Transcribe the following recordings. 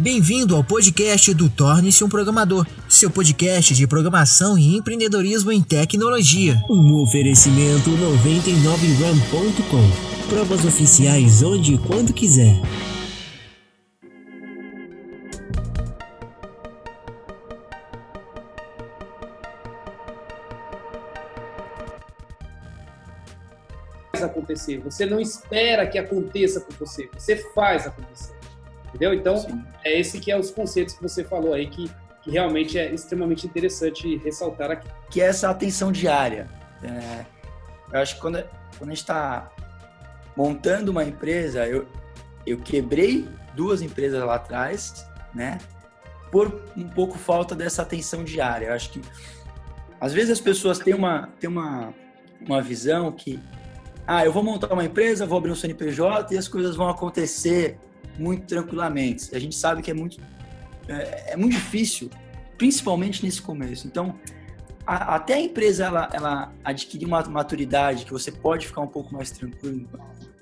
Bem-vindo ao podcast do Torne-se um Programador, seu podcast de programação e empreendedorismo em tecnologia. Um oferecimento 99ram.com. Provas oficiais onde e quando quiser. acontecer. Você não espera que aconteça com você, você faz acontecer. Entendeu? Então, Sim. é esse que é os conceitos que você falou aí que, que realmente é extremamente interessante ressaltar aqui. Que é essa atenção diária. É, eu acho que quando, quando a gente está montando uma empresa, eu, eu quebrei duas empresas lá atrás, né? Por um pouco falta dessa atenção diária. Eu acho que às vezes as pessoas têm uma, têm uma, uma visão que ah, eu vou montar uma empresa, vou abrir um CNPJ e as coisas vão acontecer muito tranquilamente. A gente sabe que é muito, é, é muito difícil, principalmente nesse começo. Então, a, até a empresa ela, ela adquirir uma maturidade que você pode ficar um pouco mais tranquilo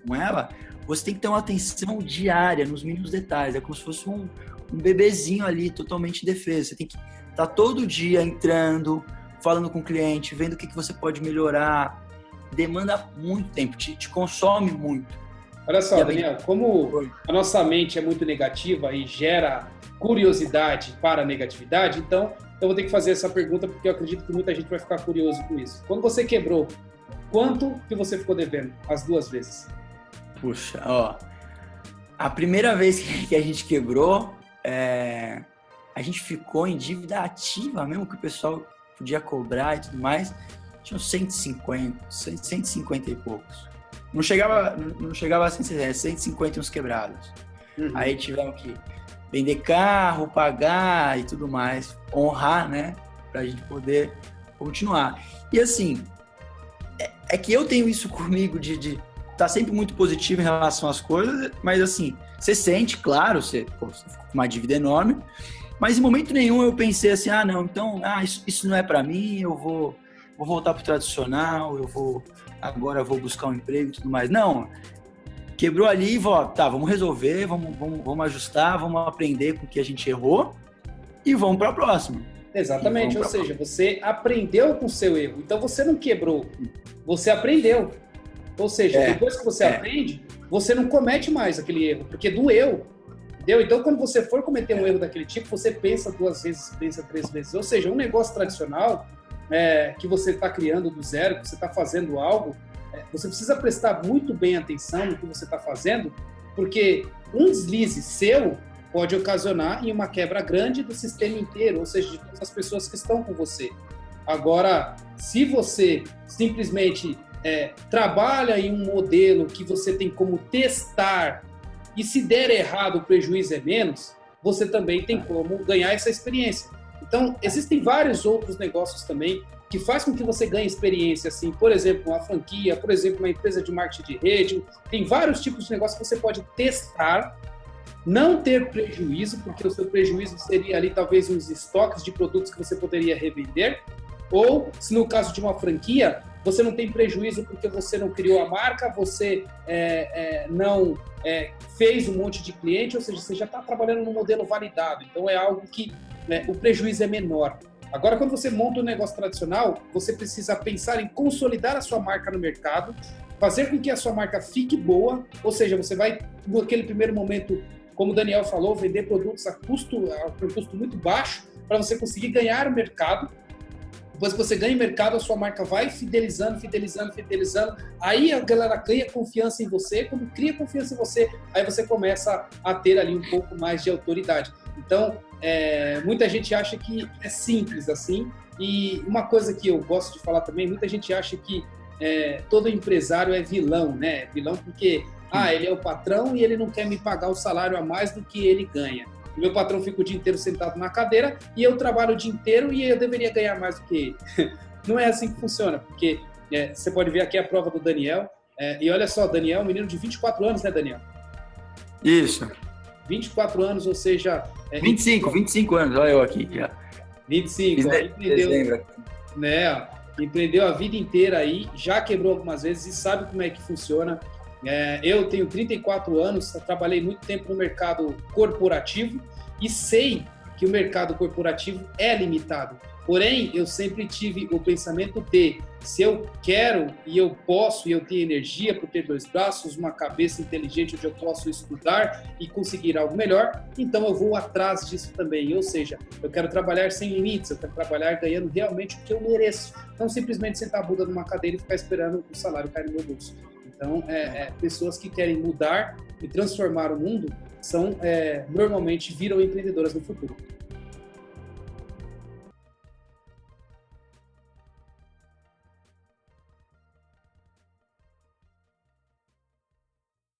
com ela, você tem que ter uma atenção diária nos mínimos detalhes. É como se fosse um, um bebezinho ali totalmente defeso. Você tem que estar tá todo dia entrando, falando com o cliente, vendo o que, que você pode melhorar, demanda muito tempo, te, te consome muito. Olha só, Daniel, como a nossa mente é muito negativa e gera curiosidade para a negatividade, então eu vou ter que fazer essa pergunta porque eu acredito que muita gente vai ficar curioso com isso. Quando você quebrou, quanto que você ficou devendo as duas vezes? Puxa, ó, a primeira vez que a gente quebrou, é, a gente ficou em dívida ativa, mesmo que o pessoal podia cobrar e tudo mais tinha uns 150, 150 e poucos. Não chegava, não chegava a 150 e uns quebrados. Uhum. Aí tivemos que vender carro, pagar e tudo mais, honrar, né? Pra gente poder continuar. E assim, é, é que eu tenho isso comigo de, de tá sempre muito positivo em relação às coisas, mas assim, você sente, claro, você, pô, você com uma dívida enorme, mas em momento nenhum eu pensei assim, ah, não, então, ah, isso, isso não é para mim, eu vou vou voltar pro tradicional, eu vou agora vou buscar um emprego e tudo mais. Não. Quebrou ali e vou, tá, vamos resolver, vamos, vamos, vamos ajustar, vamos aprender com o que a gente errou e vamos para a próxima. Exatamente, ou seja, você aprendeu com o seu erro. Então você não quebrou, você aprendeu. Ou seja, é, depois que você é. aprende, você não comete mais aquele erro, porque doeu. Entendeu? Então, quando você for cometer um erro daquele tipo, você pensa duas vezes, pensa três vezes. Ou seja, um negócio tradicional, é, que você está criando do zero, que você está fazendo algo, é, você precisa prestar muito bem atenção no que você está fazendo, porque um deslize seu pode ocasionar em uma quebra grande do sistema inteiro, ou seja, de todas as pessoas que estão com você. Agora, se você simplesmente é, trabalha em um modelo que você tem como testar e se der errado o prejuízo é menos, você também tem como ganhar essa experiência. Então, existem vários outros negócios também que faz com que você ganhe experiência, assim, por exemplo, uma franquia, por exemplo, uma empresa de marketing de rede. Tem vários tipos de negócios que você pode testar, não ter prejuízo, porque o seu prejuízo seria ali talvez uns estoques de produtos que você poderia revender, ou se no caso de uma franquia, você não tem prejuízo porque você não criou a marca, você é, é, não é, fez um monte de cliente, ou seja, você já está trabalhando no modelo validado. Então é algo que né, o prejuízo é menor. Agora, quando você monta um negócio tradicional, você precisa pensar em consolidar a sua marca no mercado, fazer com que a sua marca fique boa, ou seja, você vai, naquele primeiro momento, como o Daniel falou, vender produtos a custo, a um custo muito baixo, para você conseguir ganhar o mercado. Depois que você ganha mercado, a sua marca vai fidelizando, fidelizando, fidelizando. Aí a galera cria confiança em você. Quando cria confiança em você, aí você começa a ter ali um pouco mais de autoridade. Então, é, muita gente acha que é simples assim. E uma coisa que eu gosto de falar também, muita gente acha que é, todo empresário é vilão, né? Vilão porque ah, ele é o patrão e ele não quer me pagar o salário a mais do que ele ganha. O meu patrão fica o dia inteiro sentado na cadeira e eu trabalho o dia inteiro e eu deveria ganhar mais do que ele. Não é assim que funciona, porque é, você pode ver aqui a prova do Daniel. É, e olha só, Daniel é um menino de 24 anos, né, Daniel? Isso. 24 anos, ou seja. É, 25, 25 anos, olha eu aqui já. 25, ó, empreendeu, né, empreendeu a vida inteira aí, já quebrou algumas vezes e sabe como é que funciona. É, eu tenho 34 anos, trabalhei muito tempo no mercado corporativo e sei que o mercado corporativo é limitado. Porém, eu sempre tive o pensamento de se eu quero e eu posso e eu tenho energia para ter dois braços, uma cabeça inteligente onde eu posso estudar e conseguir algo melhor, então eu vou atrás disso também. Ou seja, eu quero trabalhar sem limites, eu quero trabalhar ganhando realmente o que eu mereço, não simplesmente sentar a bunda numa cadeira e ficar esperando o salário cair no meu bolso. Então, é, é, pessoas que querem mudar e transformar o mundo são é, normalmente viram empreendedoras no futuro.